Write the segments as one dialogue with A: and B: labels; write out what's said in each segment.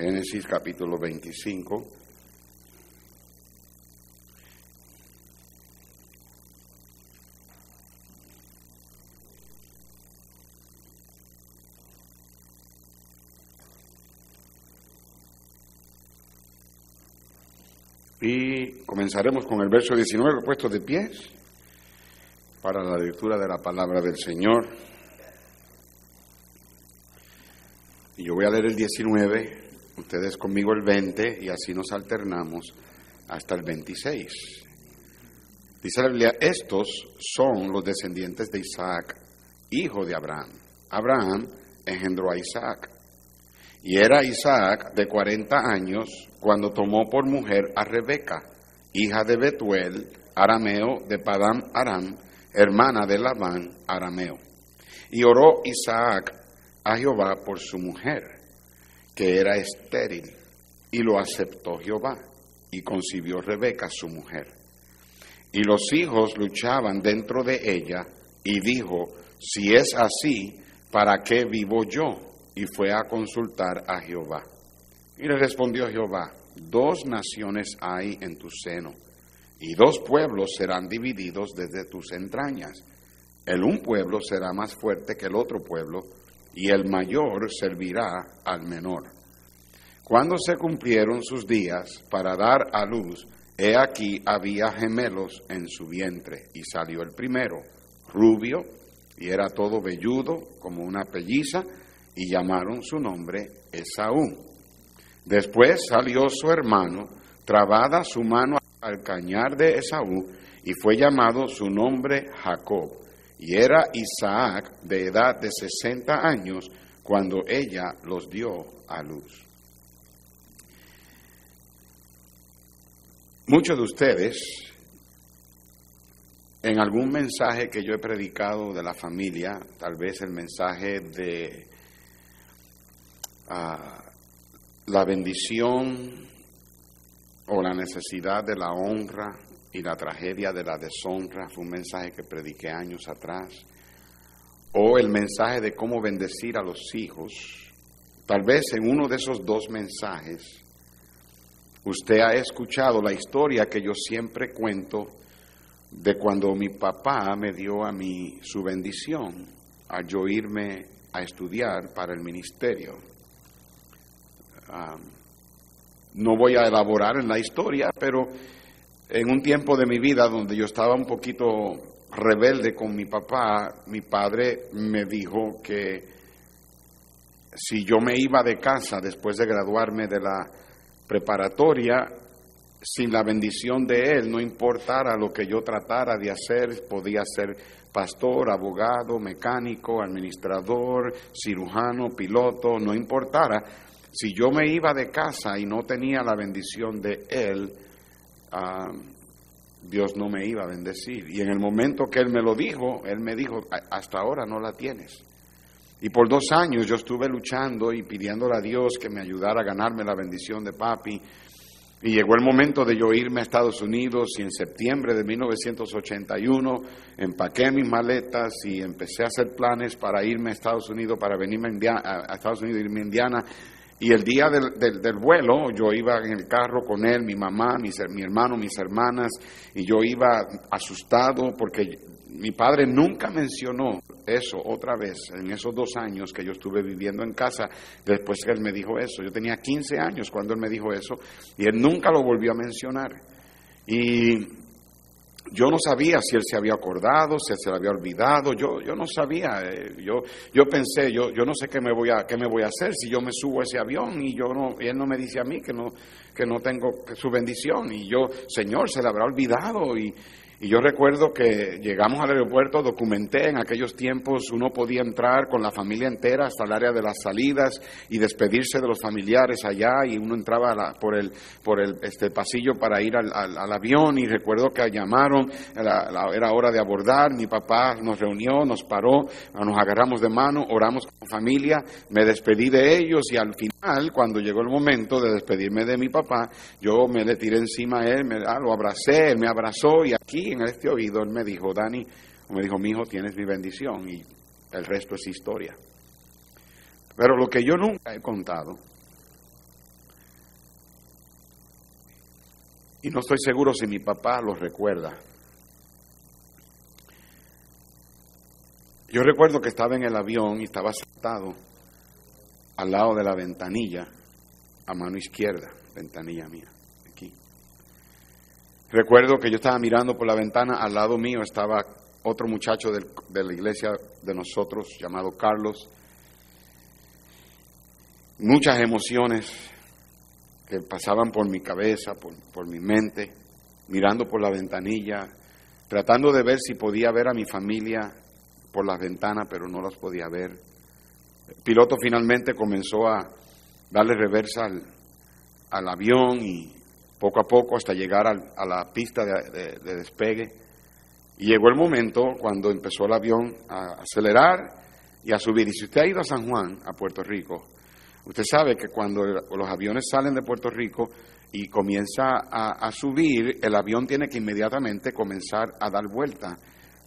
A: Génesis capítulo 25. Y comenzaremos con el verso 19, puesto de pies, para la lectura de la palabra del Señor. Y yo voy a leer el 19, ustedes conmigo el 20, y así nos alternamos hasta el 26. Dice la Biblia, estos son los descendientes de Isaac, hijo de Abraham. Abraham engendró a Isaac. Y era Isaac de 40 años cuando tomó por mujer a Rebeca, hija de Betuel, arameo de Padam Aram, hermana de Labán, arameo. Y oró Isaac a Jehová por su mujer, que era estéril, y lo aceptó Jehová, y concibió Rebeca su mujer. Y los hijos luchaban dentro de ella, y dijo, si es así, ¿para qué vivo yo? y fue a consultar a Jehová. Y le respondió Jehová, dos naciones hay en tu seno, y dos pueblos serán divididos desde tus entrañas. El un pueblo será más fuerte que el otro pueblo, y el mayor servirá al menor. Cuando se cumplieron sus días para dar a luz, he aquí había gemelos en su vientre, y salió el primero, rubio, y era todo velludo como una pelliza, y llamaron su nombre Esaú. Después salió su hermano, trabada su mano al cañar de Esaú, y fue llamado su nombre Jacob. Y era Isaac de edad de sesenta años cuando ella los dio a luz. Muchos de ustedes, en algún mensaje que yo he predicado de la familia, tal vez el mensaje de la bendición o la necesidad de la honra y la tragedia de la deshonra, fue un mensaje que prediqué años atrás, o el mensaje de cómo bendecir a los hijos, tal vez en uno de esos dos mensajes usted ha escuchado la historia que yo siempre cuento de cuando mi papá me dio a mí su bendición al yo irme a estudiar para el ministerio. no voy a elaborar en la historia, pero en un tiempo de mi vida donde yo estaba un poquito rebelde con mi papá, mi padre me dijo que si yo me iba de casa después de graduarme de la preparatoria, sin la bendición de él, no importara lo que yo tratara de hacer, podía ser pastor, abogado, mecánico, administrador, cirujano, piloto, no importara, si yo me iba de casa y no tenía la bendición de él, Dios no me iba a bendecir. Y en el momento que Él me lo dijo, Él me dijo, hasta ahora no la tienes. Y por dos años yo estuve luchando y pidiéndole a Dios que me ayudara a ganarme la bendición de papi. Y llegó el momento de yo irme a Estados Unidos y en septiembre de 1981 empaqué mis maletas y empecé a hacer planes para irme a Estados Unidos, para venirme a, Estados Unidos, irme a Indiana y el día del, del, vuelo yo iba en el carro con él, mi mamá, mi, mi hermano, mis hermanas, y yo iba asustado porque mi padre nunca mencionó eso otra vez en esos dos años que yo estuve viviendo en casa después que él me dijo eso. Yo tenía 15 años cuando él me dijo eso y él nunca lo volvió a mencionar. Y yo no sabía si él se había acordado, si él se lo había olvidado, yo, yo no sabía, eh, yo, yo pensé, yo, yo no sé qué me, voy a, qué me voy a hacer si yo me subo a ese avión y, yo no, y él no me dice a mí que no, que no tengo su bendición y yo, Señor, se le habrá olvidado y, y yo recuerdo que llegamos al aeropuerto, documenté en aquellos tiempos, uno podía entrar con la familia entera hasta el área de las salidas y despedirse de los familiares allá y uno entraba por el, por el este pasillo para ir al, al, avión y recuerdo que llamaron, era, hora de abordar, mi papá nos reunió, nos paró, nos agarramos de mano, oramos con familia, me despedí de ellos y al final, cuando llegó el momento de despedirme de mi papá, yo me le tiré encima a él, me, ah, lo abracé, él me abrazó y aquí en este oído, él me dijo, Dani, me dijo, mi hijo, tienes mi bendición y el resto es historia. Pero lo que yo nunca he contado, y no estoy seguro si mi papá lo recuerda, yo recuerdo que estaba en el avión y estaba sentado al lado de la ventanilla, a mano izquierda, ventanilla mía. Recuerdo que yo estaba mirando por la ventana, al lado mío estaba otro muchacho de la iglesia de nosotros llamado Carlos. Muchas emociones que pasaban por mi cabeza, por, mi mente, mirando por la ventanilla, tratando de ver si podía ver a mi familia por las ventanas, pero no las podía ver. El piloto finalmente comenzó a darle reversa al, avión y poco a poco hasta llegar a la pista de, despegue. Y llegó el momento cuando empezó el avión a acelerar y a subir. Y si usted ha ido a San Juan, a Puerto Rico, usted sabe que cuando los aviones salen de Puerto Rico y comienza a, subir, el avión tiene que inmediatamente comenzar a dar vuelta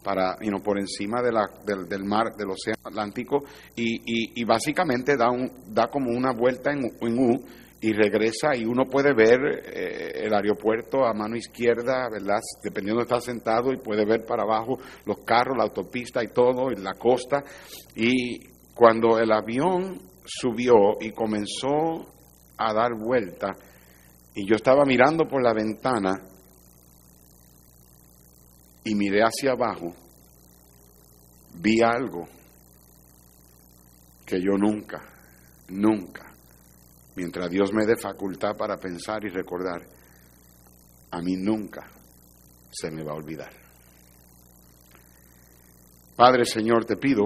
A: para, por encima de la, del, mar, del océano Atlántico, y, y, básicamente da, un, da como una vuelta en, U y regresa y uno puede ver eh, el aeropuerto a mano izquierda, ¿verdad? Dependiendo de estar sentado y puede ver para abajo los carros, la autopista y todo, y la costa. Y cuando el avión subió y comenzó a dar vuelta, y yo estaba mirando por la ventana, y miré hacia abajo, vi algo que yo nunca, nunca, mientras Dios me dé facultad para pensar y recordar, a mí nunca se me va a olvidar. Padre Señor, te pido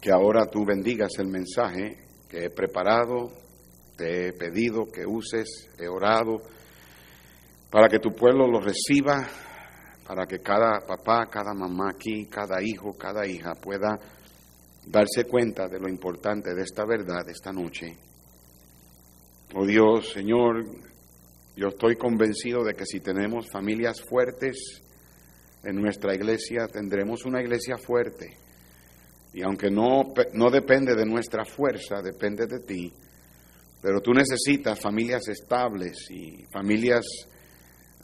A: que ahora tú bendigas el mensaje que he preparado, te he pedido que uses, he orado, para que tu pueblo lo reciba para que cada papá, cada mamá aquí, cada hijo, cada hija pueda darse cuenta de lo importante de esta verdad esta noche. Oh Dios, Señor, yo estoy convencido de que si tenemos familias fuertes en nuestra iglesia, tendremos una iglesia fuerte. Y aunque no, no depende de nuestra fuerza, depende de ti, pero tú necesitas familias estables y familias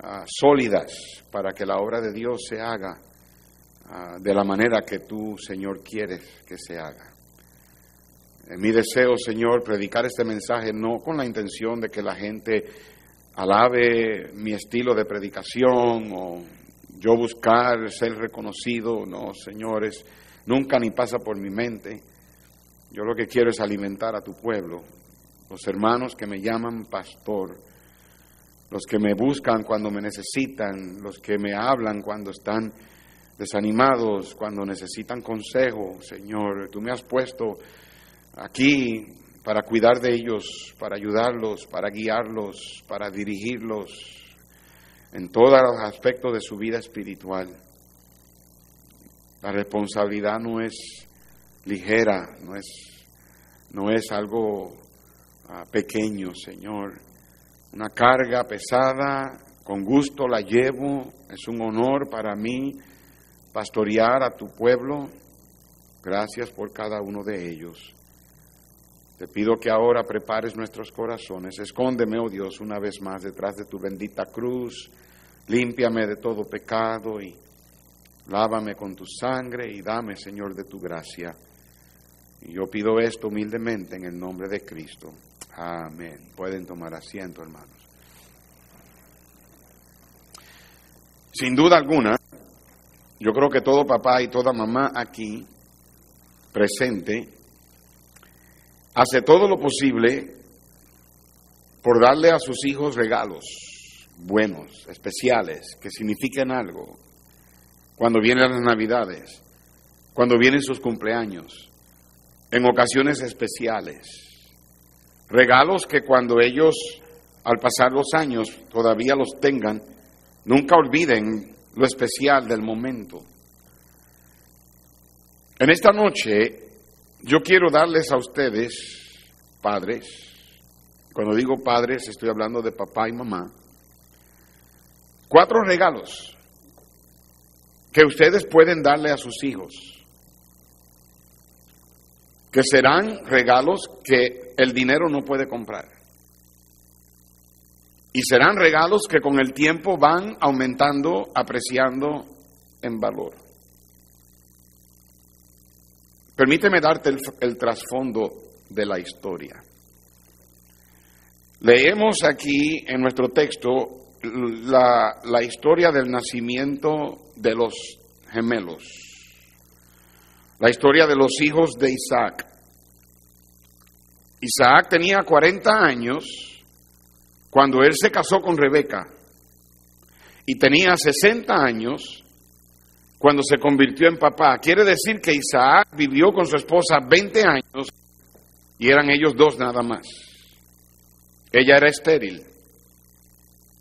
A: Ah, sólidas para que la obra de Dios se haga ah, de la manera que tú, Señor, quieres que se haga. En mi deseo, Señor, predicar este mensaje no con la intención de que la gente alabe mi estilo de predicación o yo buscar ser reconocido, no, señores, nunca ni pasa por mi mente. Yo lo que quiero es alimentar a tu pueblo, los hermanos que me llaman pastor, los que me buscan cuando me necesitan, los que me hablan cuando están desanimados, cuando necesitan consejo. Señor, tú me has puesto aquí para cuidar de ellos, para ayudarlos, para guiarlos, para dirigirlos en todos los aspectos de su vida espiritual. La responsabilidad no es ligera, no es, no es algo ah, pequeño, Señor una carga pesada, con gusto la llevo, es un honor para mí pastorear a tu pueblo. Gracias por cada uno de ellos. Te pido que ahora prepares nuestros corazones. Escóndeme, oh Dios, una vez más detrás de tu bendita cruz. Límpiame de todo pecado y lávame con tu sangre y dame, Señor, de tu gracia. Y yo pido esto humildemente en el nombre de Cristo. Amén. Pueden tomar asiento, hermanos. Sin duda alguna, yo creo que todo papá y toda mamá aquí presente hace todo lo posible por darle a sus hijos regalos buenos, especiales, que signifiquen algo, cuando vienen las navidades, cuando vienen sus cumpleaños, en ocasiones especiales. Regalos que cuando ellos, al pasar los años, todavía los tengan, nunca olviden lo especial del momento. En esta noche yo quiero darles a ustedes, padres, cuando digo padres estoy hablando de papá y mamá, cuatro regalos que ustedes pueden darle a sus hijos que serán regalos que el dinero no puede comprar. Y serán regalos que con el tiempo van aumentando, apreciando en valor. Permíteme darte el, trasfondo de la historia. Leemos aquí en nuestro texto la, la historia del nacimiento de los gemelos, la historia de los hijos de Isaac. Isaac tenía 40 años cuando él se casó con Rebeca y tenía 60 años cuando se convirtió en papá. Quiere decir que Isaac vivió con su esposa 20 años y eran ellos dos nada más. Ella era estéril.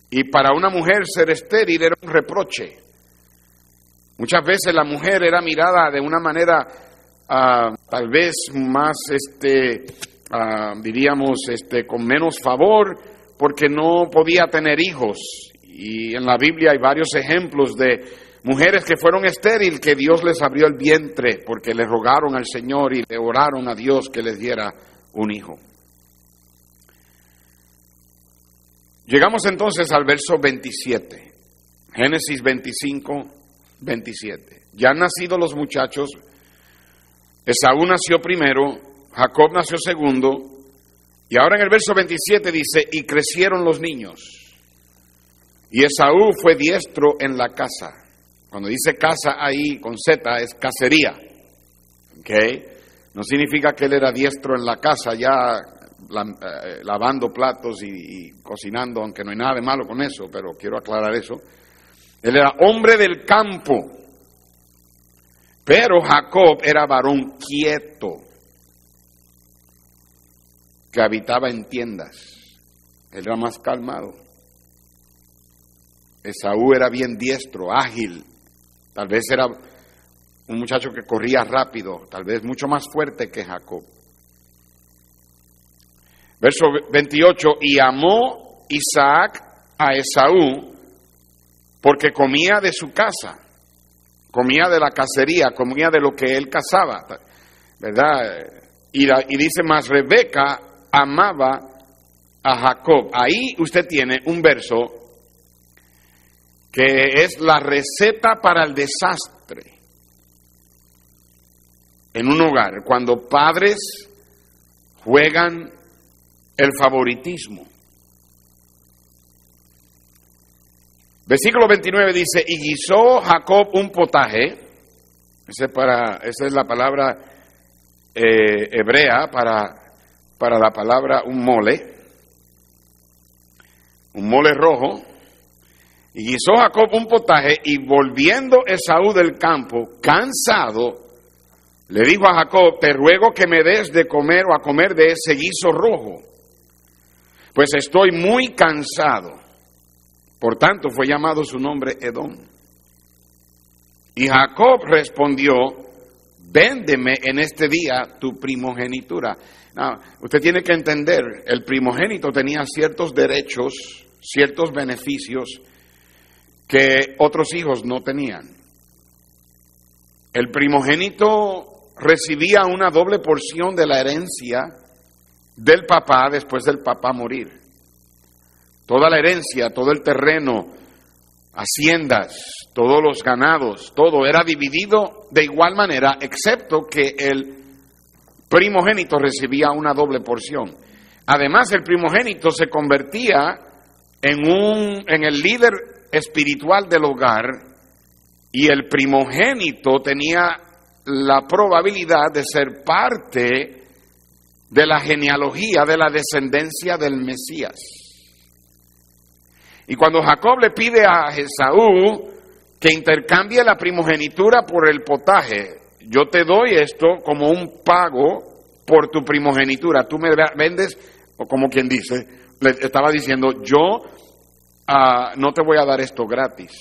A: Y para una mujer ser estéril era un reproche. Muchas veces la mujer era mirada de una manera ah, tal vez más, este, ah, diríamos, este, con menos favor, porque no podía tener hijos. Y en la Biblia hay varios ejemplos de mujeres que fueron estéril, que Dios les abrió el vientre porque le rogaron al Señor y le oraron a Dios que les diera un hijo. Llegamos entonces al verso 27, Génesis 25, 27. Ya han nacido los muchachos, Esaú nació primero, Jacob nació segundo, y ahora en el verso 27 dice, y crecieron los niños. Y Esaú fue diestro en la casa. Cuando dice casa ahí con Z es cacería. ¿Okay? No significa que él era diestro en la casa ya eh, lavando platos y cocinando, aunque no hay nada de malo con eso, pero quiero aclarar eso. Él era hombre del campo. Pero Jacob era varón quieto, que habitaba en tiendas. Él era más calmado. Esaú era bien diestro, ágil. Tal vez era un muchacho que corría rápido, tal vez mucho más fuerte que Jacob. Verso 28, y amó Isaac a Esaú porque comía de su casa, comía de la cacería, comía de lo que él cazaba, ¿verdad? Y, y dice más, Rebeca amaba a Jacob. Ahí usted tiene un verso que es la receta para el desastre en un hogar, cuando padres juegan el favoritismo. Versículo 29 dice, y guisó Jacob un potaje, para, esa es la palabra eh, hebrea para, para la palabra un mole, un mole rojo, y guisó Jacob un potaje, y volviendo Esaú del campo, cansado, le dijo a Jacob, te ruego que me des de comer o a comer de ese guiso rojo, pues estoy muy cansado. Por tanto, fue llamado su nombre Edom. Y Jacob respondió, véndeme en este día tu primogenitura. usted tiene que entender, el primogénito tenía ciertos derechos, ciertos beneficios que otros hijos no tenían. El primogénito recibía una doble porción de la herencia del papá después del papá morir. Toda la herencia, todo el terreno, haciendas, todos los ganados, todo era dividido de igual manera, excepto que el primogénito recibía una doble porción. Además, el primogénito se convertía en, un, en el líder espiritual del hogar y el primogénito tenía la probabilidad de ser parte de la genealogía de la descendencia del Mesías. Y cuando Jacob le pide a Esaú que intercambie la primogenitura por el potaje, yo te doy esto como un pago por tu primogenitura. Tú me vendes, o como quien dice, le estaba diciendo, yo ah, no te voy a dar esto gratis.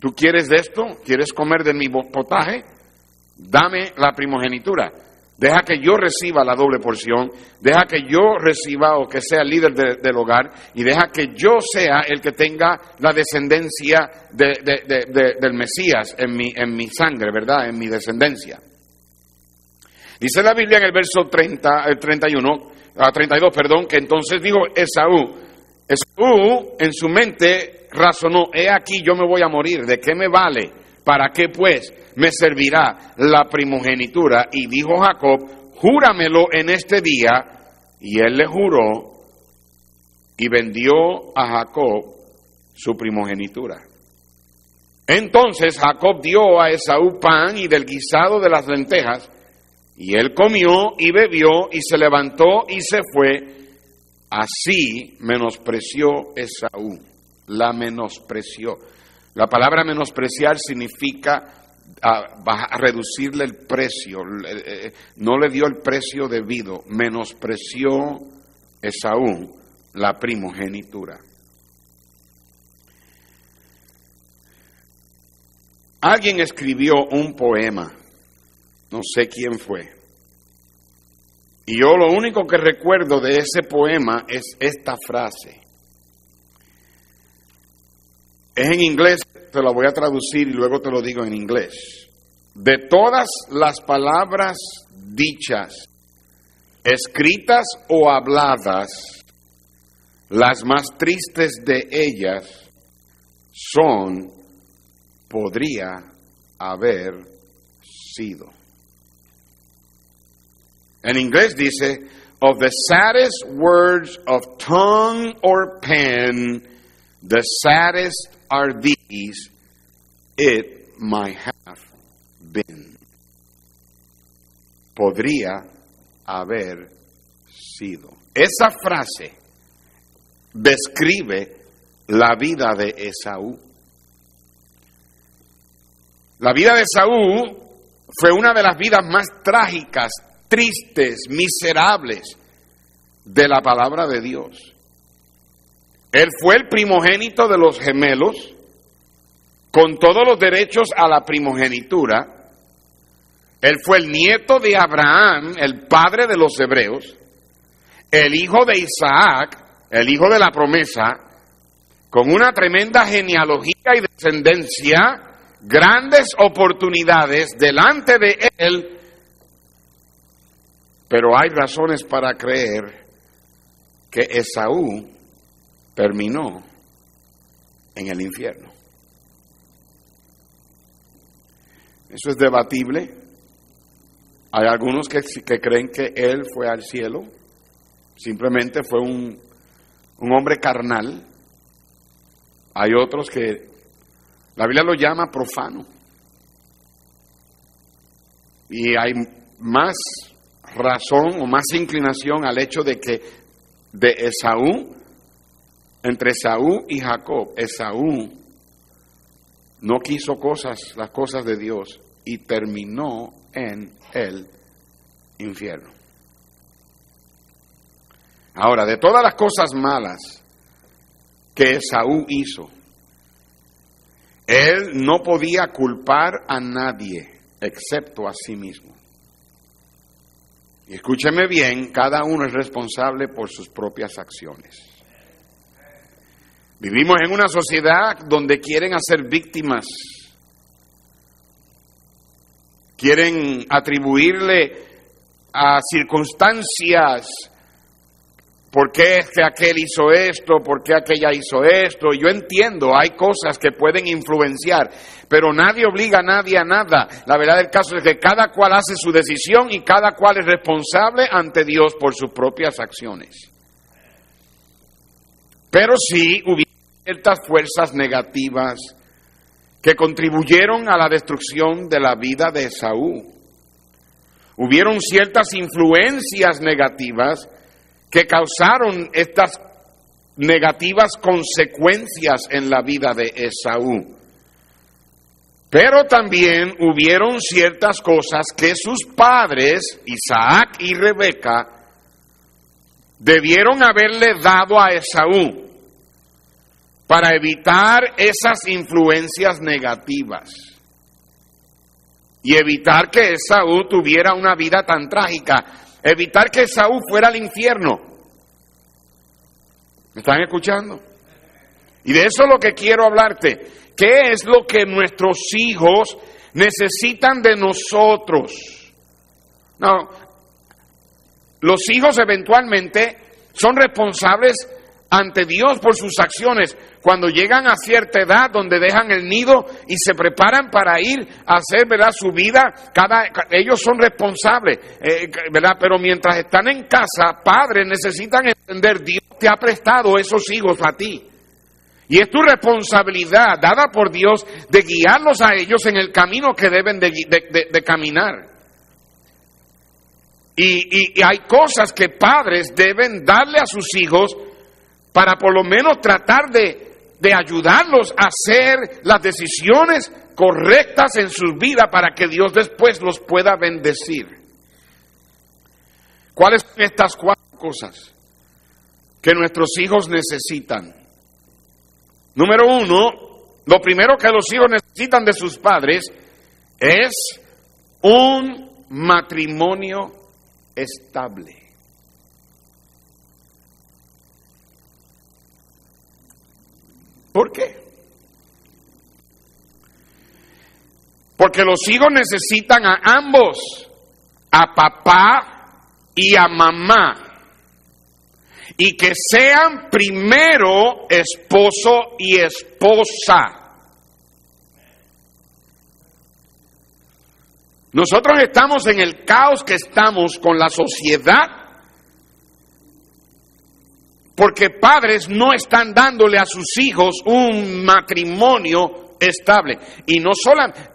A: ¿Tú quieres de esto? ¿Quieres comer de mi potaje? Dame la primogenitura. Deja que yo reciba la doble porción, deja que yo reciba o que sea líder del hogar y deja que yo sea el que tenga la descendencia del Mesías en mi, en mi sangre, ¿verdad? En mi descendencia. Dice la Biblia en el verso 30, el 31, a 32, perdón, que entonces dijo Esaú, Esaú en su mente razonó, he aquí yo me voy a morir, ¿de qué me vale? ¿Para qué pues me servirá la primogenitura? Y dijo Jacob, júramelo en este día. Y él le juró y vendió a Jacob su primogenitura. Entonces Jacob dio a Esaú pan y del guisado de las lentejas, y él comió y bebió y se levantó y se fue. Así menospreció Esaú, la menospreció. La palabra menospreciar significa a, reducirle el precio, eh, no le dio el precio debido, menospreció Esaú la primogenitura. Alguien escribió un poema, no sé quién fue, y yo lo único que recuerdo de ese poema es esta frase. Es en inglés, te lo voy a traducir y luego te lo digo en inglés. De todas las palabras dichas, escritas o habladas, las más tristes de ellas son, podría haber sido. En inglés dice, of the saddest words of tongue or pen, the saddest are these, it might have been. Podría haber sido. Esa frase describe la vida de Esaú. La vida de Esaú fue una de las vidas más trágicas, tristes, miserables de la palabra de Dios. Él fue el primogénito de los gemelos, con todos los derechos a la primogenitura. Él fue el nieto de Abraham, el padre de los hebreos, el hijo de Isaac, el hijo de la promesa, con una tremenda genealogía y descendencia, grandes oportunidades delante de él, pero hay razones para creer que Esaú terminó en el infierno. Eso es debatible. Hay algunos que, que creen que él fue al cielo, simplemente fue un, un hombre carnal. Hay otros que la Biblia lo llama profano. Y hay más razón o más inclinación al hecho de que de Esaú entre Esaú y Jacob, Esaú no quiso cosas, las cosas de Dios, y terminó en el infierno. Ahora, de todas las cosas malas que Esaú hizo, él no podía culpar a nadie excepto a sí mismo. Y escúcheme bien, cada uno es responsable por sus propias acciones. Vivimos en una sociedad donde quieren hacer víctimas, quieren atribuirle a circunstancias ¿Por qué es que aquel hizo esto? ¿Por qué aquella hizo esto? Yo entiendo, hay cosas que pueden influenciar, pero nadie obliga a nadie a nada. La verdad del caso es que cada cual hace su decisión y cada cual es responsable ante Dios por sus propias acciones. Pero sí hubo ciertas fuerzas negativas que contribuyeron a la destrucción de la vida de Saúl. Hubieron ciertas influencias negativas que causaron estas negativas consecuencias en la vida de Esaú. Pero también hubieron ciertas cosas que sus padres, Isaac y Rebeca, debieron haberle dado a Esaú para evitar esas influencias negativas y evitar que Esaú tuviera una vida tan trágica, evitar que Esaú fuera al infierno. ¿Me están escuchando? Y de eso es lo que quiero hablarte. ¿Qué es lo que nuestros hijos necesitan de nosotros? No, los hijos eventualmente son responsables ante Dios por sus acciones cuando llegan a cierta edad donde dejan el nido y se preparan para ir a hacer ¿verdad? su vida. Ellos son responsables, eh, ¿verdad? pero mientras están en casa, padres necesitan entender, Dios te ha prestado esos hijos a ti. Y es tu responsabilidad dada por Dios de guiarlos a ellos en el camino que deben de, caminar. y hay cosas que padres deben darle a sus hijos para por lo menos tratar de, ayudarlos a hacer las decisiones correctas en sus vidas para que Dios después los pueda bendecir. ¿Cuáles son estas cuatro cosas que nuestros hijos necesitan? Número uno, lo primero que los hijos necesitan de sus padres es un matrimonio estable. ¿Por qué? Porque los hijos necesitan a ambos, a papá y a mamá, y que sean primero esposo y esposa. Nosotros estamos en el caos que estamos con la sociedad porque padres no están dándole a sus hijos un matrimonio estable. Y no,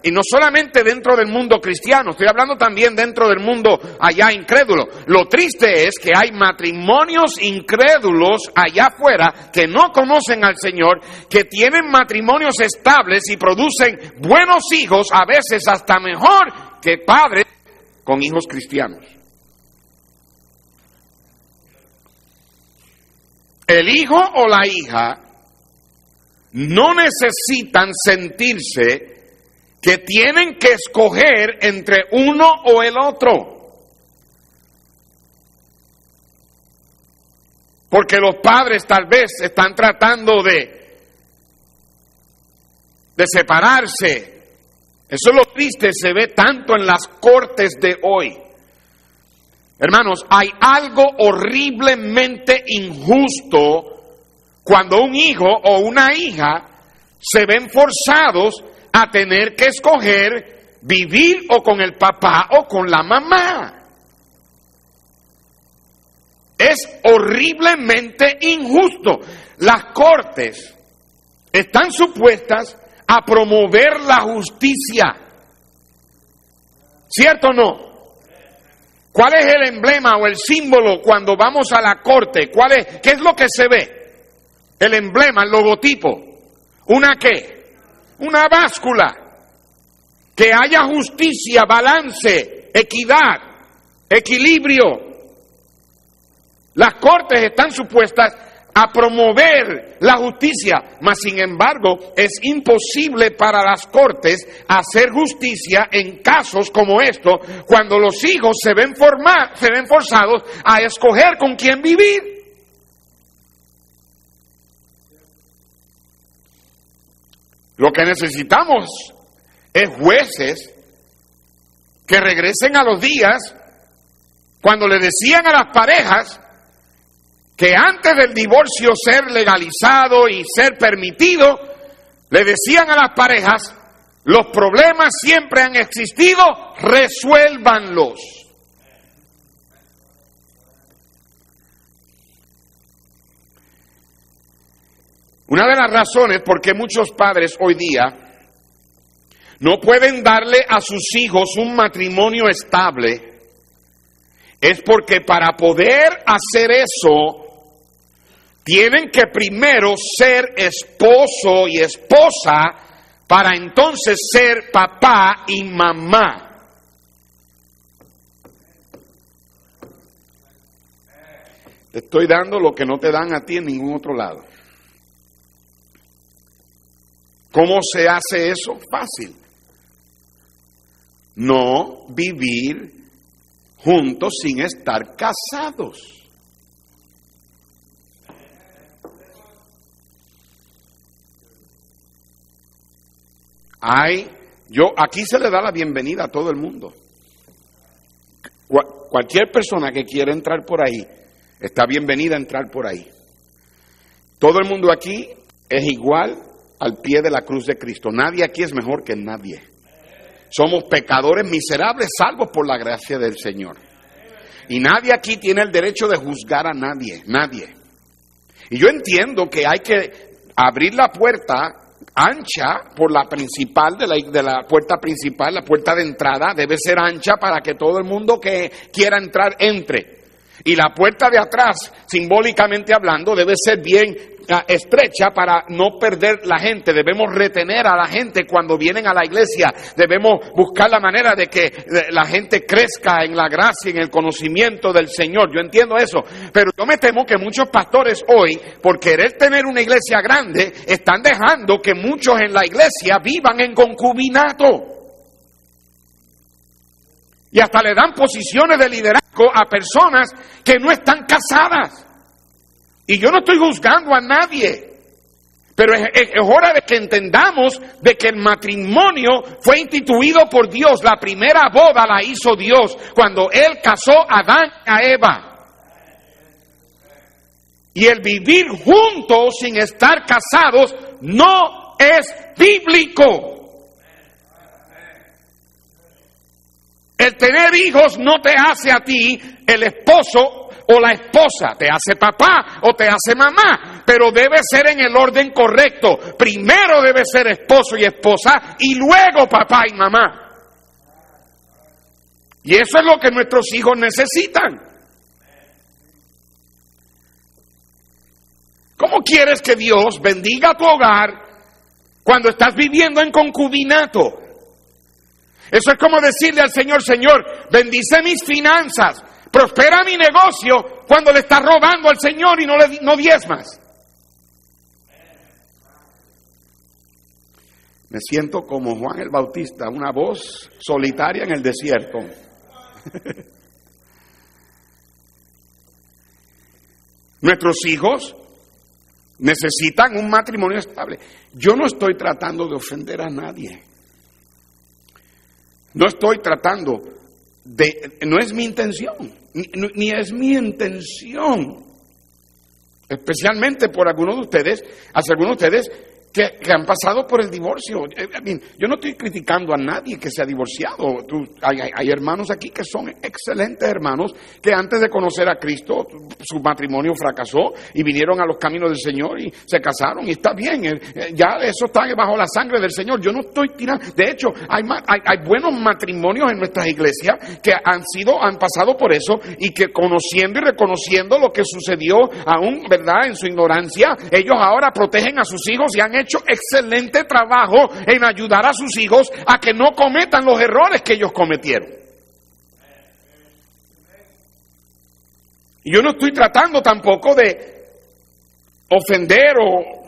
A: y no solamente dentro del mundo cristiano, estoy hablando también dentro del mundo allá incrédulo. Lo triste es que hay matrimonios incrédulos allá afuera que no conocen al Señor, que tienen matrimonios estables y producen buenos hijos, a veces hasta mejor que padres con hijos cristianos. El hijo o la hija no necesitan sentirse que tienen que escoger entre uno o el otro. Porque los padres tal vez están tratando de, de separarse. Eso es lo triste, se ve tanto en las cortes de hoy. Hermanos, hay algo horriblemente injusto cuando un hijo o una hija se ven forzados a tener que escoger vivir o con el papá o con la mamá. Es horriblemente injusto. Las cortes están supuestas a promover la justicia. ¿Cierto o no? ¿Cuál es el emblema o el símbolo cuando vamos a la corte? ¿Cuál es, ¿Qué es lo que se ve? El emblema, el logotipo. ¿Una qué? Una báscula. Que haya justicia, balance, equidad, equilibrio. Las cortes están supuestas a promover la justicia, mas sin embargo es imposible para las cortes hacer justicia en casos como esto, cuando los hijos se ven, se ven forzados a escoger con quién vivir. Lo que necesitamos es jueces que regresen a los días cuando le decían a las parejas, que antes del divorcio ser legalizado y ser permitido, le decían a las parejas, los problemas siempre han existido, resuélvanlos. Una de las razones por qué muchos padres hoy día no pueden darle a sus hijos un matrimonio estable es porque para poder hacer eso tienen que primero ser esposo y esposa para entonces ser papá y mamá. Te estoy dando lo que no te dan a ti en ningún otro lado. ¿Cómo se hace eso? Fácil. No vivir juntos sin estar casados. Hay, yo, aquí se le da la bienvenida a todo el mundo. Cualquier persona que quiera entrar por ahí, está bienvenida a entrar por ahí. Todo el mundo aquí es igual al pie de la cruz de Cristo. Nadie aquí es mejor que nadie. Somos pecadores miserables salvos por la gracia del Señor. Y nadie aquí tiene el derecho de juzgar a nadie, nadie. Y yo entiendo que hay que abrir la puerta ancha por la principal, de la, de la, puerta principal, la puerta de entrada debe ser ancha para que todo el mundo que quiera entrar entre. Y la puerta de atrás, simbólicamente hablando, debe ser bien estrecha para no perder la gente. Debemos retener a la gente cuando vienen a la iglesia. Debemos buscar la manera de que la gente crezca en la gracia, en el conocimiento del Señor. Yo entiendo eso. Pero yo me temo que muchos pastores hoy, por querer tener una iglesia grande, están dejando que muchos en la iglesia vivan en concubinato. Y hasta le dan posiciones de liderazgo a personas que no están casadas. Y yo no estoy juzgando a nadie, pero es, hora de que entendamos de que el matrimonio fue instituido por Dios. La primera boda la hizo Dios cuando Él casó a Adán y a Eva. Y el vivir juntos sin estar casados no es bíblico. El tener hijos no te hace a ti el esposo o la esposa, te hace papá o te hace mamá, pero debe ser en el orden correcto. Primero debe ser esposo y esposa y luego papá y mamá. Y eso es lo que nuestros hijos necesitan. ¿Cómo quieres que Dios bendiga tu hogar cuando estás viviendo en concubinato? Eso es como decirle al Señor, Señor, bendice mis finanzas, Prospera mi negocio cuando le estás robando al Señor y no, le, no diezmas. Me siento como Juan el Bautista, una voz solitaria en el desierto. Nuestros hijos necesitan un matrimonio estable. Yo no estoy tratando de ofender a nadie. No estoy tratando no es mi intención, ni, es mi intención, especialmente por algunos de ustedes, hacia algunos de ustedes que, han pasado por el divorcio. Eh, yo no estoy criticando a nadie que se ha divorciado. hay, hermanos aquí que son excelentes hermanos que antes de conocer a Cristo su matrimonio fracasó y vinieron a los caminos del Señor y se casaron y está bien. Eh, eh, ya eso está bajo la sangre del Señor. Yo no estoy tirando. De hecho, hay, hay, buenos matrimonios en nuestras iglesias que han sido, han pasado por eso y que conociendo y reconociendo lo que sucedió aún, ¿verdad? En su ignorancia, ellos ahora protegen a sus hijos y han hecho excelente trabajo en ayudar a sus hijos a que no cometan los errores que ellos cometieron. Yo no estoy tratando tampoco de ofender o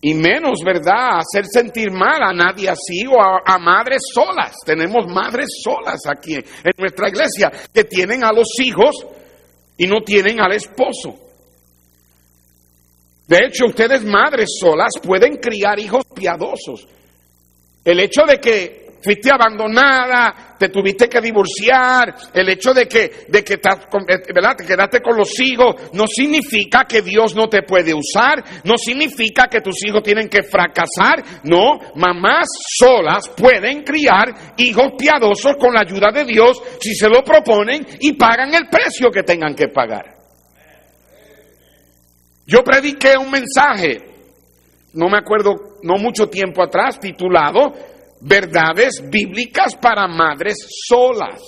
A: y menos, ¿verdad?, hacer sentir mal a nadie así o a, madres solas. Tenemos madres solas aquí en nuestra iglesia que tienen a los hijos y no tienen al esposo. De hecho, ustedes madres solas pueden criar hijos piadosos. El hecho de que fuiste abandonada, te tuviste que divorciar, el hecho de que, de que eh, ¿verdad? te quedaste con los hijos, no significa que Dios no te puede usar, no significa que tus hijos tienen que fracasar, no, mamás solas pueden criar hijos piadosos con la ayuda de Dios si se lo proponen y pagan el precio que tengan que pagar. Yo prediqué un mensaje, no me acuerdo, no mucho tiempo atrás, titulado Verdades bíblicas para madres solas.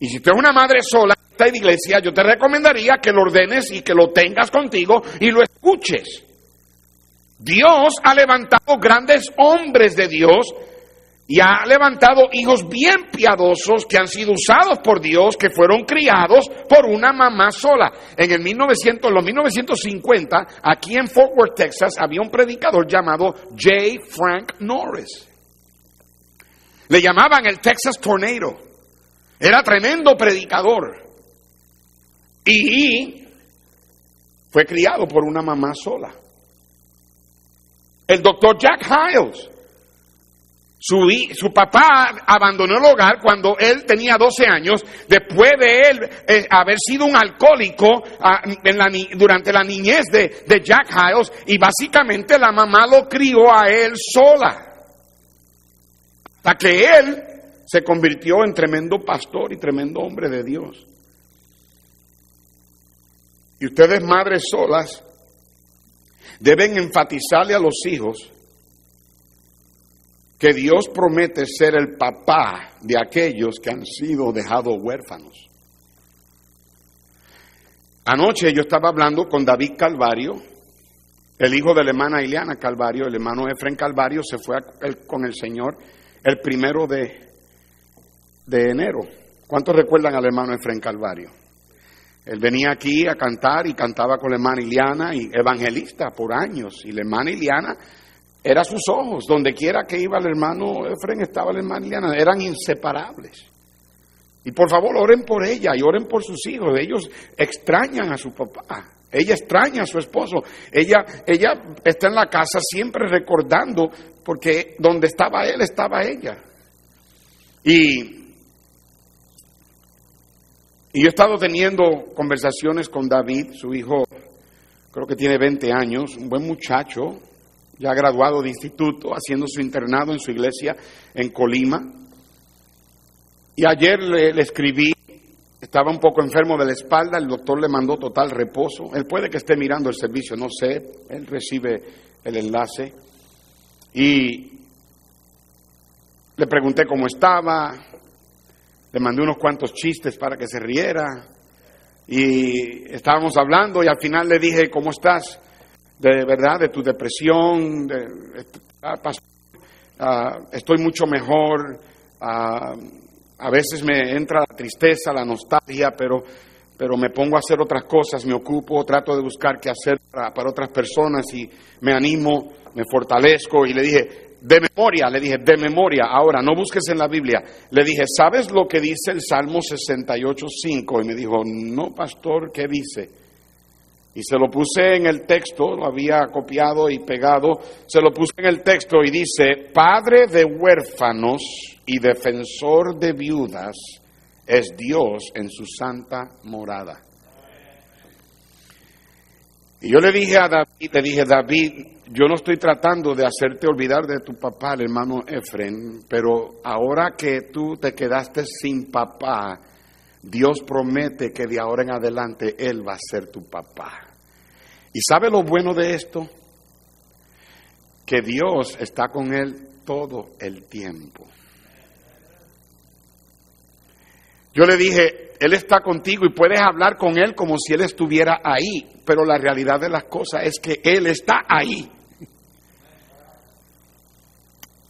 A: Y si tú eres una madre sola en iglesia, yo te recomendaría que lo ordenes y que lo tengas contigo y lo escuches. Dios ha levantado grandes hombres de Dios y ha levantado hijos bien piadosos que han sido usados por Dios, que fueron criados por una mamá sola. En el 1900, los 1950, aquí en Fort Worth, Texas, había un predicador llamado J. Frank Norris. Le llamaban el Texas Tornado. Era tremendo predicador. Y fue criado por una mamá sola. El doctor Jack Hiles Su, papá abandonó el hogar cuando él tenía 12 años, después de él eh, haber sido un alcohólico ah, durante la niñez de, de Jack Hiles, y básicamente la mamá lo crió a él sola. Hasta que él se convirtió en tremendo pastor y tremendo hombre de Dios. Y ustedes, madres solas, deben enfatizarle a los hijos que Dios promete ser el papá de aquellos que han sido dejados huérfanos. Anoche yo estaba hablando con David Calvario, el hijo de la hermana Ileana Calvario, el hermano Efren Calvario se fue con el Señor el primero de, de enero. ¿Cuántos recuerdan al hermano Efren Calvario? Él venía aquí a cantar y cantaba con la hermana Ileana y evangelista por años. Y la hermana Ileana era sus ojos. Donde quiera que iba el hermano Efren estaba la hermana Liliana. Eran inseparables. Y por favor oren por ella y oren por sus hijos. Ellos extrañan a su papá. Ella extraña a su esposo. Ella, ella está en la casa siempre recordando porque donde estaba él estaba ella. Y, y yo he estado teniendo conversaciones con David, su hijo, creo que tiene 20 años, un buen muchacho, ya graduado de instituto, haciendo su internado en su iglesia en Colima. Y ayer le, escribí, estaba un poco enfermo de la espalda, el doctor le mandó total reposo. Él puede que esté mirando el servicio, no sé, él recibe el enlace. Y le pregunté cómo estaba, le mandé unos cuantos chistes para que se riera. Y estábamos hablando y al final le dije, ¿cómo estás? De verdad, de tu depresión, de, ah, ah, estoy mucho mejor, ah, a veces me entra la tristeza, la nostalgia, pero, pero me pongo a hacer otras cosas, me ocupo, trato de buscar qué hacer para, para otras personas y me animo, me fortalezco y le dije, de memoria, le dije, de memoria, ahora no busques en la Biblia. Le dije, ¿sabes lo que dice el Salmo 68.5? Y me dijo, no, pastor, ¿qué dice? Y se lo puse en el texto, lo había copiado y pegado, se lo puse en el texto y dice, Padre de huérfanos y defensor de viudas es Dios en su santa morada. Y yo le dije a David, le dije, David, yo no estoy tratando de hacerte olvidar de tu papá, el hermano Efren, pero ahora que tú te quedaste sin papá, Dios promete que de ahora en adelante Él va a ser tu papá. ¿Y sabe lo bueno de esto? Que Dios está con Él todo el tiempo. Yo le dije, Él está contigo y puedes hablar con Él como si Él estuviera ahí, pero la realidad de las cosas es que Él está ahí.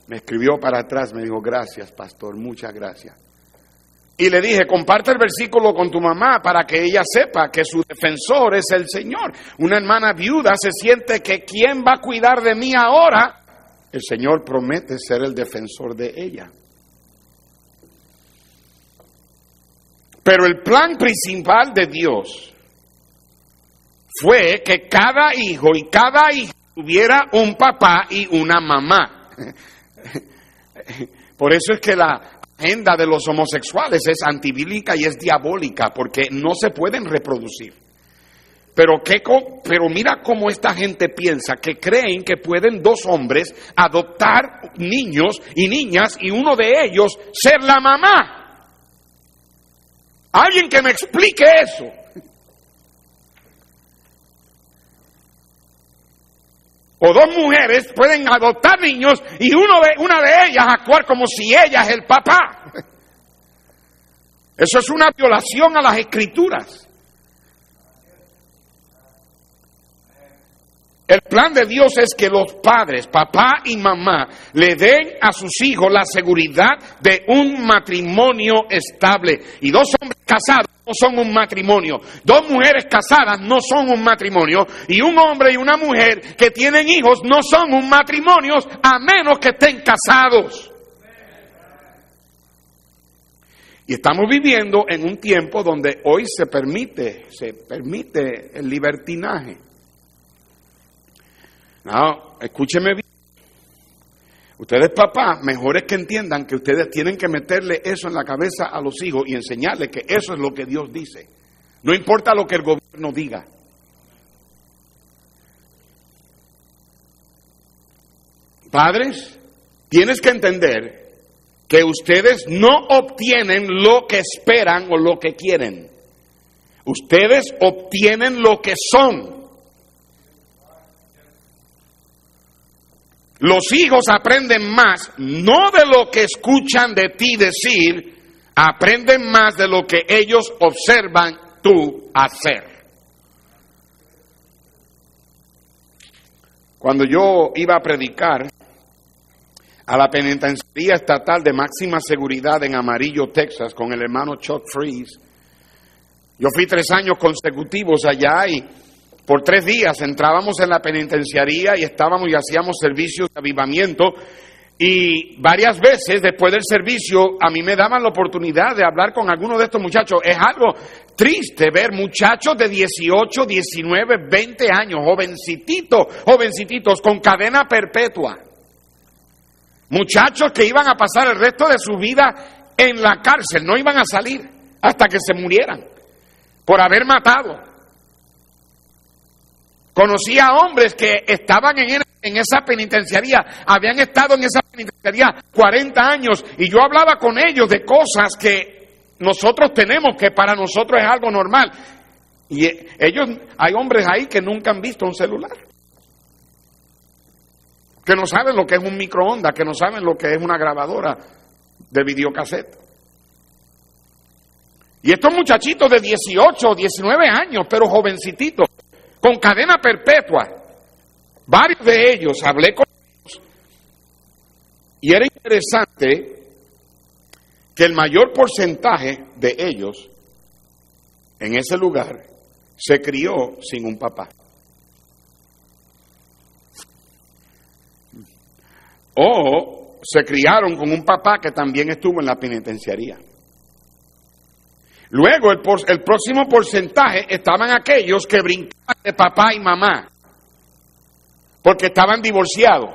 A: Me escribió para atrás, me dijo, gracias, pastor, muchas gracias. Y le dije, comparte el versículo con tu mamá para que ella sepa que su defensor es el Señor. Una hermana viuda se siente que ¿quién va a cuidar de mí ahora? El Señor promete ser el defensor de ella. Pero el plan principal de Dios fue que cada hijo y cada hija tuviera un papá y una mamá. Por eso es que la, agenda de los homosexuales es antibíblica y es diabólica porque no se pueden reproducir. Pero, ¿qué, pero mira cómo esta gente piensa, que creen que pueden dos hombres adoptar niños y niñas y uno de ellos ser la mamá. Alguien que me explique eso. O dos mujeres pueden adoptar niños y uno de, una de ellas actuar como si ella es el papá. Eso es una violación a las escrituras. El plan de Dios es que los padres, papá y mamá, le den a sus hijos la seguridad de un matrimonio estable. Y dos hombres casados no son un matrimonio. Dos mujeres casadas no son un matrimonio. Y un hombre y una mujer que tienen hijos no son un matrimonio a menos que estén casados. Y estamos viviendo en un tiempo donde hoy se permite, se permite el libertinaje. No, escúcheme bien. Ustedes papá, mejor es que entiendan que ustedes tienen que meterle eso en la cabeza a los hijos y enseñarles que eso es lo que Dios dice. No importa lo que el gobierno diga. Padres, tienes que entender que ustedes no obtienen lo que esperan o lo que quieren. Ustedes obtienen lo que son. Los hijos aprenden más no de lo que escuchan de ti decir, aprenden más de lo que ellos observan tú hacer. Cuando yo iba a predicar a la penitenciaría estatal de máxima seguridad en Amarillo, Texas, con el hermano Chuck Freeze, yo fui tres años consecutivos allá y por tres días entrábamos en la penitenciaría y estábamos y hacíamos servicios de avivamiento. Y varias veces después del servicio a mí me daban la oportunidad de hablar con algunos de estos muchachos. Es algo triste ver muchachos de 18, 19, 20 años, jovencititos, jovencititos con cadena perpetua. Muchachos que iban a pasar el resto de su vida en la cárcel, no iban a salir hasta que se murieran por haber matado. Conocí a hombres que estaban en, esa penitenciaría, habían estado en esa penitenciaría 40 años y yo hablaba con ellos de cosas que nosotros tenemos, que para nosotros es algo normal. Y ellos, hay hombres ahí que nunca han visto un celular, que no saben lo que es un microondas, que no saben lo que es una grabadora de videocassette. Y estos muchachitos de 18 o 19 años, pero jovencititos, con cadena perpetua. Varios de ellos, hablé con ellos, y era interesante que el mayor porcentaje de ellos en ese lugar se crió sin un papá. O se criaron con un papá que también estuvo en la penitenciaría. Luego, el, el, próximo porcentaje estaban aquellos que brincaban de papá y mamá, porque estaban divorciados.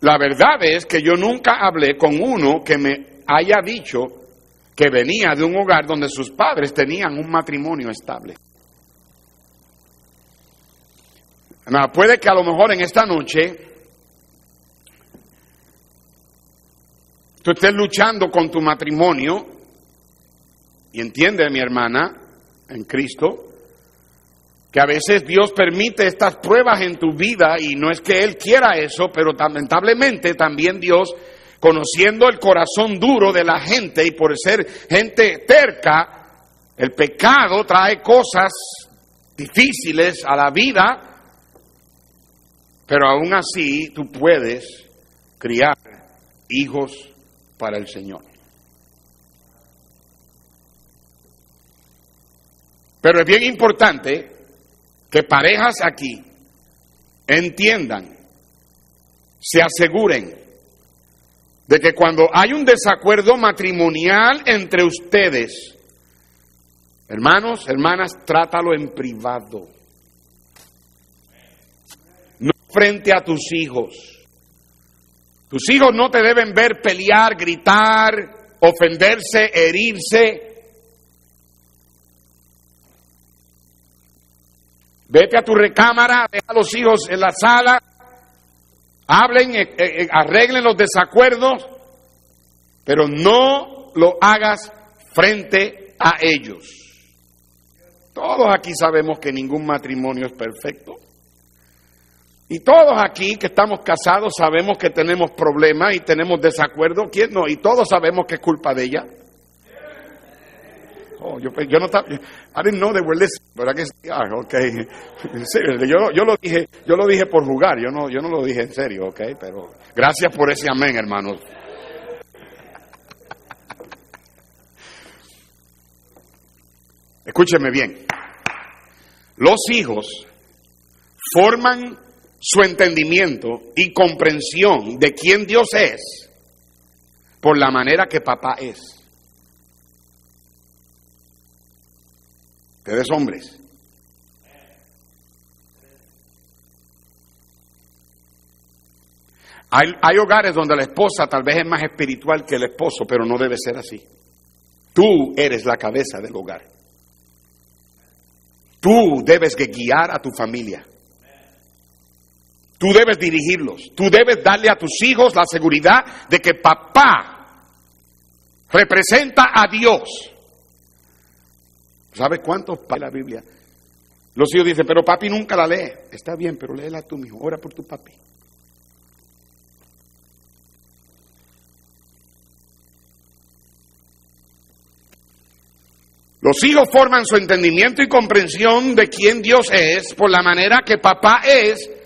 A: La verdad es que yo nunca hablé con uno que me haya dicho que venía de un hogar donde sus padres tenían un matrimonio estable. puede que a lo mejor en esta noche estés luchando con tu matrimonio, y entiende mi hermana en Cristo, que a veces Dios permite estas pruebas en tu vida y no es que Él quiera eso, pero lamentablemente también Dios, conociendo el corazón duro de la gente y por ser gente terca, el pecado trae cosas difíciles a la vida, pero aún así tú puedes criar hijos para el Señor. Pero es bien importante que parejas aquí entiendan, se aseguren de que cuando hay un desacuerdo matrimonial entre ustedes, hermanos, hermanas, trátalo en privado, no frente a tus hijos. Tus hijos no te deben ver pelear, gritar, ofenderse, herirse. Vete a tu recámara, deja a los hijos en la sala, hablen, eh, eh, eh, arreglen los desacuerdos, pero no lo hagas frente a ellos. Todos aquí sabemos que ningún matrimonio es perfecto. Y todos aquí que estamos casados sabemos que tenemos problemas y tenemos desacuerdo. ¿Quién no? Y todos sabemos que es culpa de ella. Oh, yo, no estaba, I didn't know they were listening, ¿verdad que sí? Ah, okay. yo, yo, lo dije, yo lo dije por jugar, yo no, yo no lo dije en serio, ok, pero gracias por ese amén, hermanos. Escúcheme bien. Los hijos forman su entendimiento y comprensión de quién Dios es por la manera que papá es. Ustedes hombres. Hay, hay, hogares donde la esposa tal vez es más espiritual que el esposo, pero no debe ser así. Tú eres la cabeza del hogar. Tú debes guiar a tu familia. Tú debes dirigirlos. Tú debes darle a tus hijos la seguridad de que papá representa a Dios. ¿Sabe cuántos para la Biblia? Los hijos dicen, pero papi nunca la lee. Está bien, pero léela tú, hijo. Ora por tu papi. Los hijos forman su entendimiento y comprensión de quién Dios es por la manera que papá es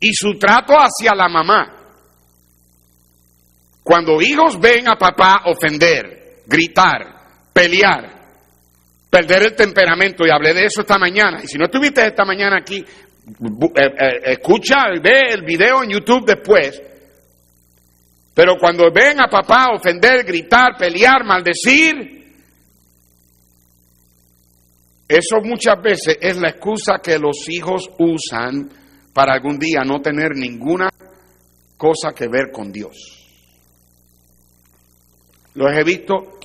A: y su trato hacia la mamá. Cuando hijos ven a papá ofender, gritar, pelear, perder el temperamento, y hablé de eso esta mañana, y si no estuviste esta mañana aquí, eh, eh, escucha, ve el video en YouTube después, pero cuando ven a papá ofender, gritar, pelear, maldecir, eso muchas veces es la excusa que los hijos usan para algún día no tener ninguna cosa que ver con Dios. Los he visto,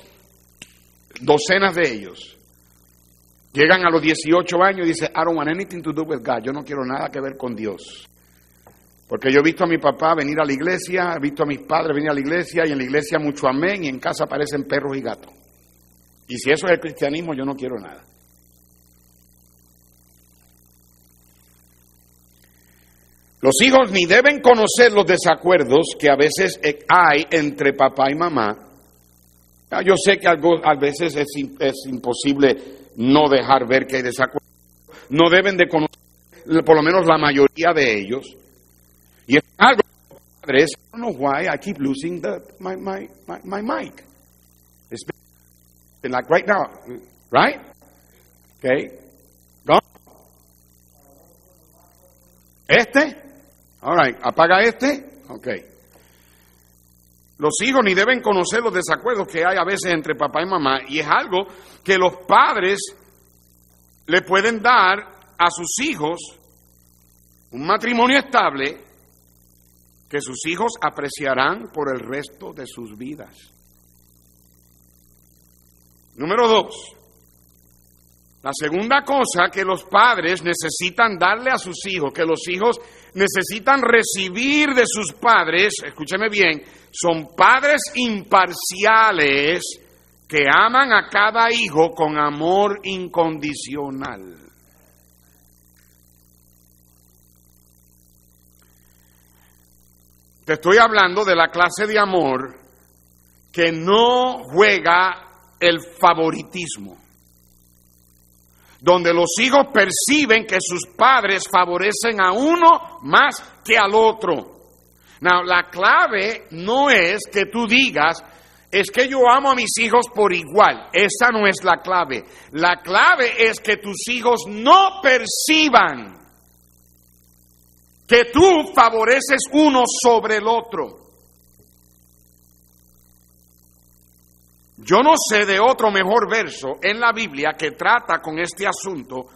A: docenas de ellos. Llegan a los 18 años y dicen, I don't want anything to do with God. Yo no quiero nada que ver con Dios. Porque yo he visto a mi papá venir a la iglesia, he visto a mis padres venir a la iglesia y en la iglesia mucho amén y en casa aparecen perros y gatos. Y si eso es el cristianismo, yo no quiero nada. Los hijos ni deben conocer los desacuerdos que a veces hay entre papá y mamá. Ah, yo sé que algo, a veces es, es imposible no dejar ver que hay desacuerdos. No deben de conocer, por lo menos la mayoría de ellos. Y es algo, padres, I don't know why I keep losing the, my, my, mic. It's been like right now, right? Okay. Este. All right, apaga este. Ok. Los hijos ni deben conocer los desacuerdos que hay a veces entre papá y mamá y es algo que los padres le pueden dar a sus hijos un matrimonio estable que sus hijos apreciarán por el resto de sus vidas. Número dos, la segunda cosa que los padres necesitan darle a sus hijos, que los hijos necesitan recibir de sus padres, escúcheme bien, son padres imparciales que aman a cada hijo con amor incondicional. Te estoy hablando de la clase de amor que no juega el favoritismo donde los hijos perciben que sus padres favorecen a uno más que al otro. Now, la clave no es que tú digas, es que yo amo a mis hijos por igual. Esa no es la clave. La clave es que tus hijos no perciban que tú favoreces uno sobre el otro. Yo no sé de otro mejor verso en la Biblia que trata con este asunto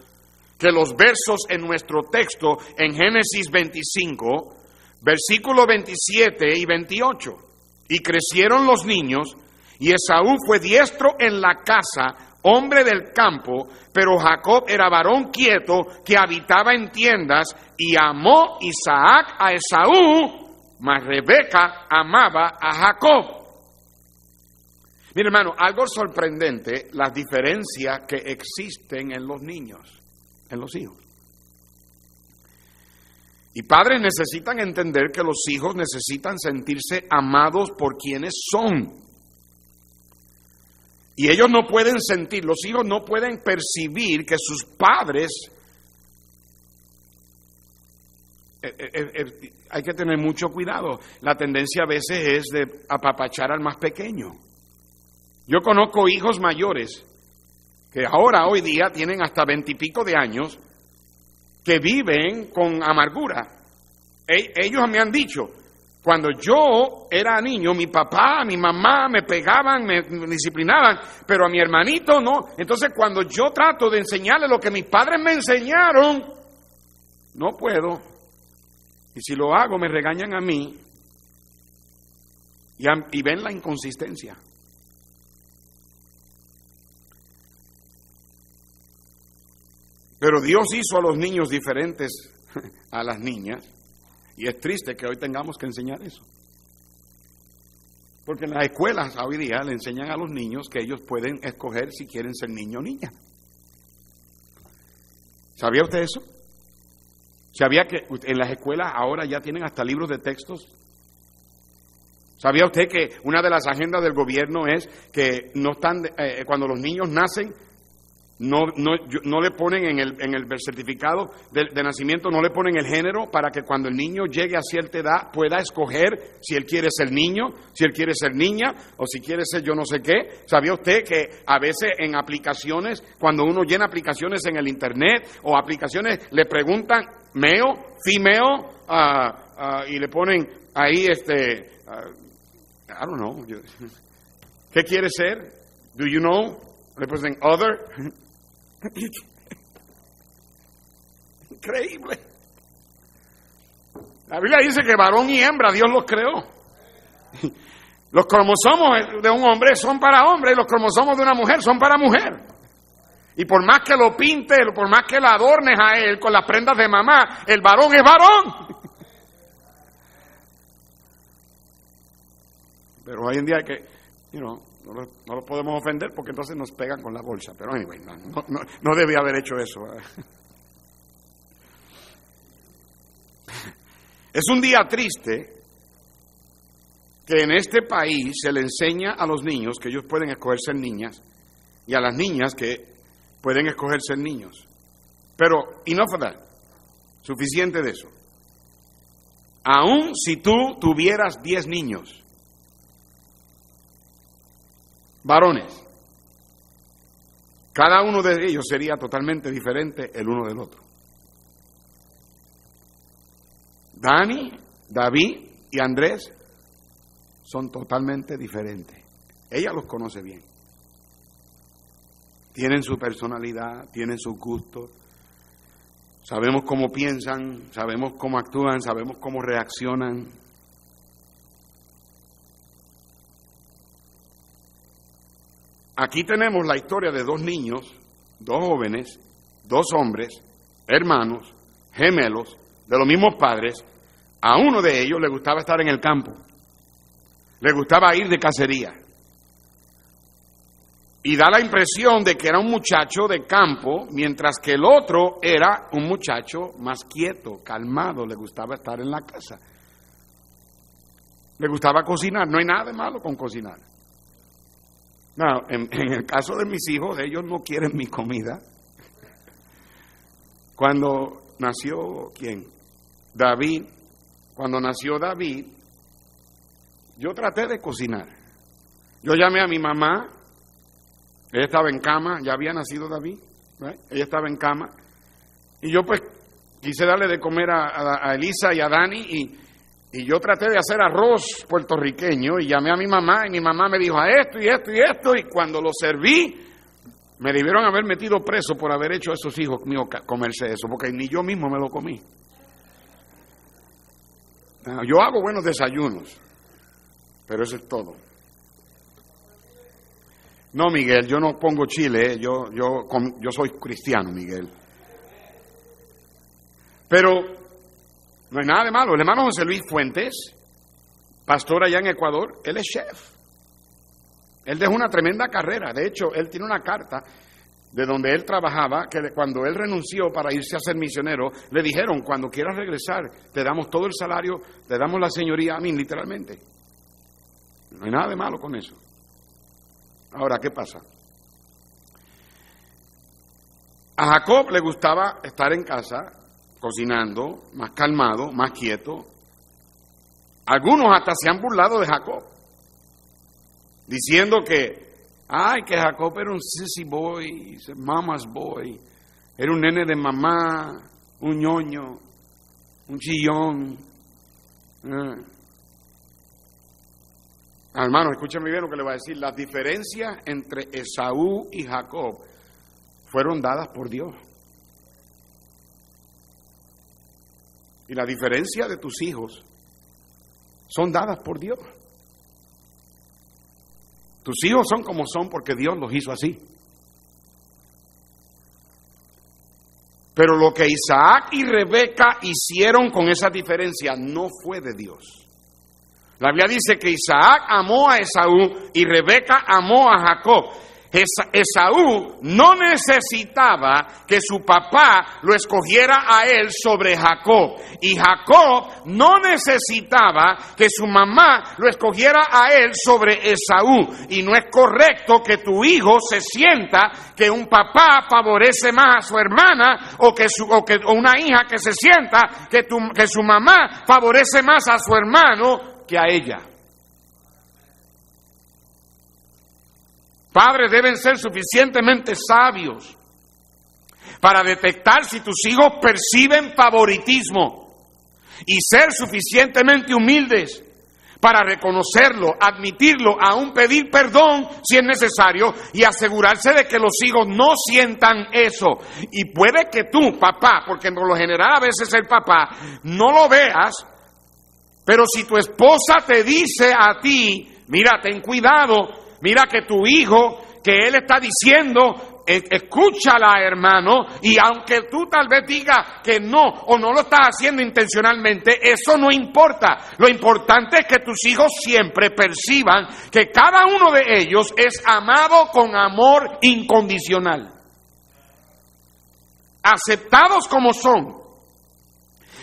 A: que los versos en nuestro texto en Génesis 25, versículo 27 y 28. Y crecieron los niños, y Esaú fue diestro en la casa, hombre del campo, pero Jacob era varón quieto que habitaba en tiendas, y amó Isaac a Esaú, mas Rebeca amaba a Jacob. Mira, hermano, algo sorprendente, las diferencias que existen en los niños, en los hijos. Y padres necesitan entender que los hijos necesitan sentirse amados por quienes son. Y ellos no pueden sentir, los hijos no pueden percibir que sus padres... Eh, eh, eh, hay que tener mucho cuidado. La tendencia a veces es de apapachar al más pequeño. Yo conozco hijos mayores que ahora, hoy día, tienen hasta veintipico de años, que viven con amargura. E, ellos me han dicho, cuando yo era niño, mi papá, mi mamá me pegaban, me, disciplinaban, pero a mi hermanito no. Entonces, cuando yo trato de enseñarle lo que mis padres me enseñaron, no puedo. Y si lo hago, me regañan a mí y, ven la inconsistencia. Pero Dios hizo a los niños diferentes a las niñas y es triste que hoy tengamos que enseñar eso. Porque en las escuelas hoy día le enseñan a los niños que ellos pueden escoger si quieren ser niño o niña. ¿Sabía usted eso? ¿Sabía que en las escuelas ahora ya tienen hasta libros de textos ¿Sabía usted que una de las agendas del gobierno es que no están, eh, cuando los niños nacen, no, no, no le ponen en el, en el certificado de, nacimiento, no le ponen el género para que cuando el niño llegue a cierta edad pueda escoger si él quiere ser niño, si él quiere ser niña o si quiere ser yo no sé qué. ¿Sabía usted que a veces en aplicaciones, cuando uno llena aplicaciones en el Internet o aplicaciones, le preguntan meo, female, uh, y le ponen ahí este... I don't know. ¿Qué quiere ser? Do you know? Represent other. Increíble. La Biblia dice que varón y hembra Dios los creó. Los cromosomos de un hombre son para hombre y los cromosomos de una mujer son para mujer. Y por más que lo pinte, por más que lo adornes a él con las prendas de mamá, el varón es varón. Pero hoy en día hay que, you know, no, lo, podemos ofender porque entonces nos pegan con la bolsa. Pero anyway, no, no, no debía haber hecho eso. Es un día triste que en este país se le enseña a los niños que ellos pueden escoger ser niñas y a las niñas que pueden escoger ser niños. Pero, enough of that. Suficiente de eso. Aún si tú tuvieras 10 niños, varones. Cada uno de ellos sería totalmente diferente el uno del otro. Dani, David y Andrés son totalmente diferentes. Ella los conoce bien. Tienen su personalidad, tienen sus gustos. Sabemos cómo piensan, sabemos cómo actúan, sabemos cómo reaccionan. Aquí tenemos la historia de dos niños, dos jóvenes, dos hombres, hermanos, gemelos, de los mismos padres. A uno de ellos le gustaba estar en el campo, le gustaba ir de cacería. Y da la impresión de que era un muchacho de campo, mientras que el otro era un muchacho más quieto, calmado, le gustaba estar en la casa. Le gustaba cocinar, no hay nada de malo con cocinar. No, en, el caso de mis hijos, ellos no quieren mi comida. Cuando nació, ¿quién? David. Cuando nació David, yo traté de cocinar. Yo llamé a mi mamá, ella estaba en cama, ya había nacido David, ella estaba en cama, y yo pues quise darle de comer a, a Elisa y a Dani, y y yo traté de hacer arroz puertorriqueño y llamé a mi mamá y mi mamá me dijo a esto y esto y esto y cuando lo serví me debieron haber metido preso por haber hecho a esos hijos míos comerse eso, porque ni yo mismo me lo comí. Ah, yo hago buenos desayunos, pero eso es todo. No, Miguel, yo no pongo chile, eh, yo, yo, yo soy cristiano, Miguel. Pero no hay nada de malo. El hermano José Luis Fuentes, pastor allá en Ecuador, él es chef. Él dejó una tremenda carrera. De hecho, él tiene una carta de donde él trabajaba, que cuando él renunció para irse a ser misionero, le dijeron, cuando quieras regresar, te damos todo el salario, te damos la señoría a mí, literalmente. No hay nada de malo con eso. Ahora, ¿qué pasa? A Jacob le gustaba estar en casa cocinando, más calmado, más quieto. Algunos hasta se han burlado de Jacob, diciendo que, ay, que Jacob era un sissy boy, mama's boy, era un nene de mamá, un ñoño, un chillón. Eh. Hermano, escúchame bien lo que le voy a decir. Las diferencias entre Esaú y Jacob fueron dadas por Dios. Y la diferencia de tus hijos son dadas por Dios. Tus hijos son como son porque Dios los hizo así. Pero lo que Isaac y Rebeca hicieron con esa diferencia no fue de Dios. La Biblia dice que Isaac amó a Esaú y Rebeca amó a Jacob. Esaú no necesitaba que su papá lo escogiera a él sobre Jacob. Y Jacob no necesitaba que su mamá lo escogiera a él sobre Esaú. Y no es correcto que tu hijo se sienta que un papá favorece más a su hermana o que, su, que una hija que se sienta que, que su mamá favorece más a su hermano que a ella. Padres deben ser suficientemente sabios para detectar si tus hijos perciben favoritismo y ser suficientemente humildes para reconocerlo, admitirlo, aún pedir perdón si es necesario y asegurarse de que los hijos no sientan eso. Y puede que tú, papá, porque por lo general a veces el papá, no lo veas, pero si tu esposa te dice a ti, mira, ten cuidado, Mira que tu hijo, que él está diciendo, escúchala hermano, y aunque tú tal vez digas que no o no lo estás haciendo intencionalmente, eso no importa. Lo importante es que tus hijos siempre perciban que cada uno de ellos es amado con amor incondicional. Aceptados como son,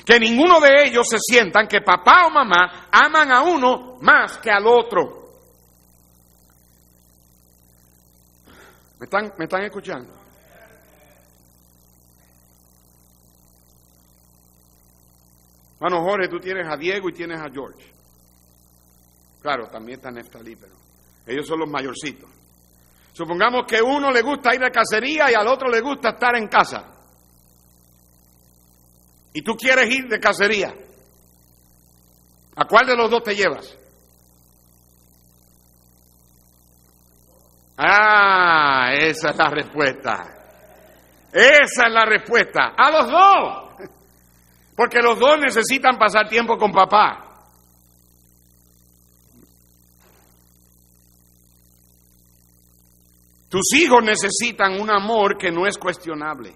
A: que ninguno de ellos se sientan que papá o mamá aman a uno más que al otro. ¿Me están, ¿Me están escuchando? Bueno, Jorge, tú tienes a Diego y tienes a George. Claro, también está Neftalí, pero ellos son los mayorcitos. Supongamos que uno le gusta ir de cacería y al otro le gusta estar en casa. Y tú quieres ir de cacería. ¿A cuál de los dos te llevas? Ah, esa es la respuesta. Esa es la respuesta. A los dos. Porque los dos necesitan pasar tiempo con papá. Tus hijos necesitan un amor que no es cuestionable.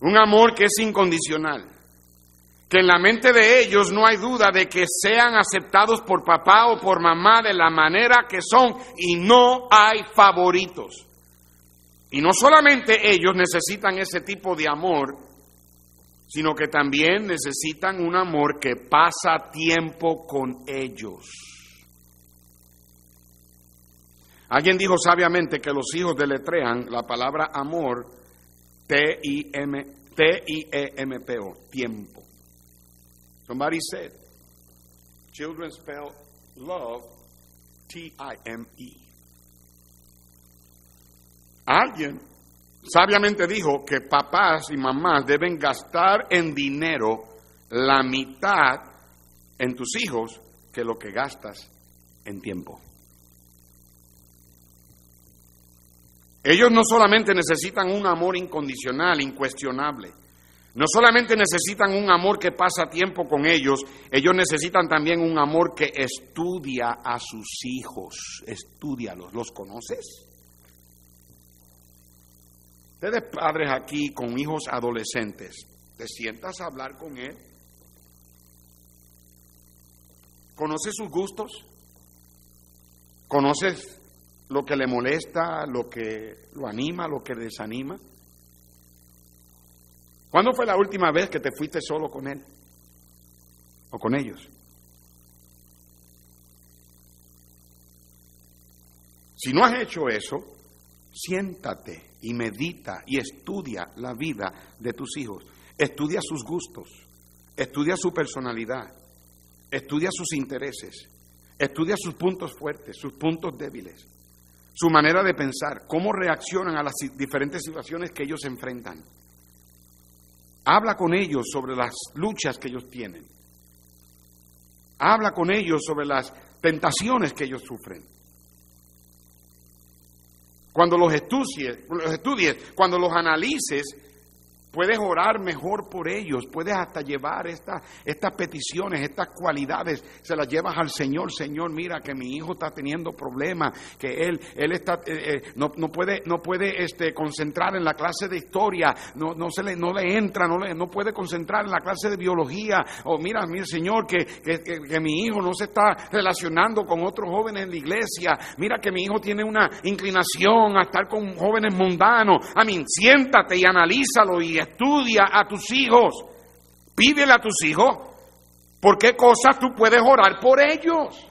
A: Un amor que es incondicional que en la mente de ellos no hay duda de que sean aceptados por papá o por mamá de la manera que son y no hay favoritos. Y no solamente ellos necesitan ese tipo de amor, sino que también necesitan un amor que pasa tiempo con ellos. Alguien dijo sabiamente que los hijos deletrean la palabra amor T-I-M-T-I-E-M-P-O, tiempo. Somebody said, children spell love T-I-M-E. Alguien sabiamente dijo que papás y mamás deben gastar en dinero la mitad en tus hijos que lo que gastas en tiempo. Ellos no solamente necesitan un amor incondicional, incuestionable, no solamente necesitan un amor que pasa tiempo con ellos, ellos necesitan también un amor que estudia a sus hijos. Estudialos. ¿Los conoces? Ustedes padres aquí con hijos adolescentes, ¿te sientas a hablar con él? ¿Conoces sus gustos? ¿Conoces lo que le molesta, lo que lo anima, lo que desanima? ¿Cuándo fue la última vez que te fuiste solo con él? ¿O con ellos? Si no has hecho eso, siéntate y medita y estudia la vida de tus hijos. Estudia sus gustos, estudia su personalidad, estudia sus intereses, estudia sus puntos fuertes, sus puntos débiles, su manera de pensar, cómo reaccionan a las diferentes situaciones que ellos enfrentan. Habla con ellos sobre las luchas que ellos tienen. Habla con ellos sobre las tentaciones que ellos sufren. Cuando los estudies, cuando los analices, Puedes orar mejor por ellos, puedes hasta llevar estas estas peticiones, estas cualidades, se las llevas al Señor. Señor, mira que mi hijo está teniendo problemas, que él, él está, eh, eh, no, no, puede, no puede este, concentrar en la clase de historia, no, no, se le, no le entra, no, le, no puede concentrar en la clase de biología. O mira, mira Señor, que, que, que mi hijo no se está relacionando con otros jóvenes en la iglesia. Mira que mi hijo tiene una inclinación a estar con jóvenes mundanos. A mí, siéntate y analízalo y estudia a tus hijos, pídele a tus hijos por qué cosas tú puedes orar por ellos.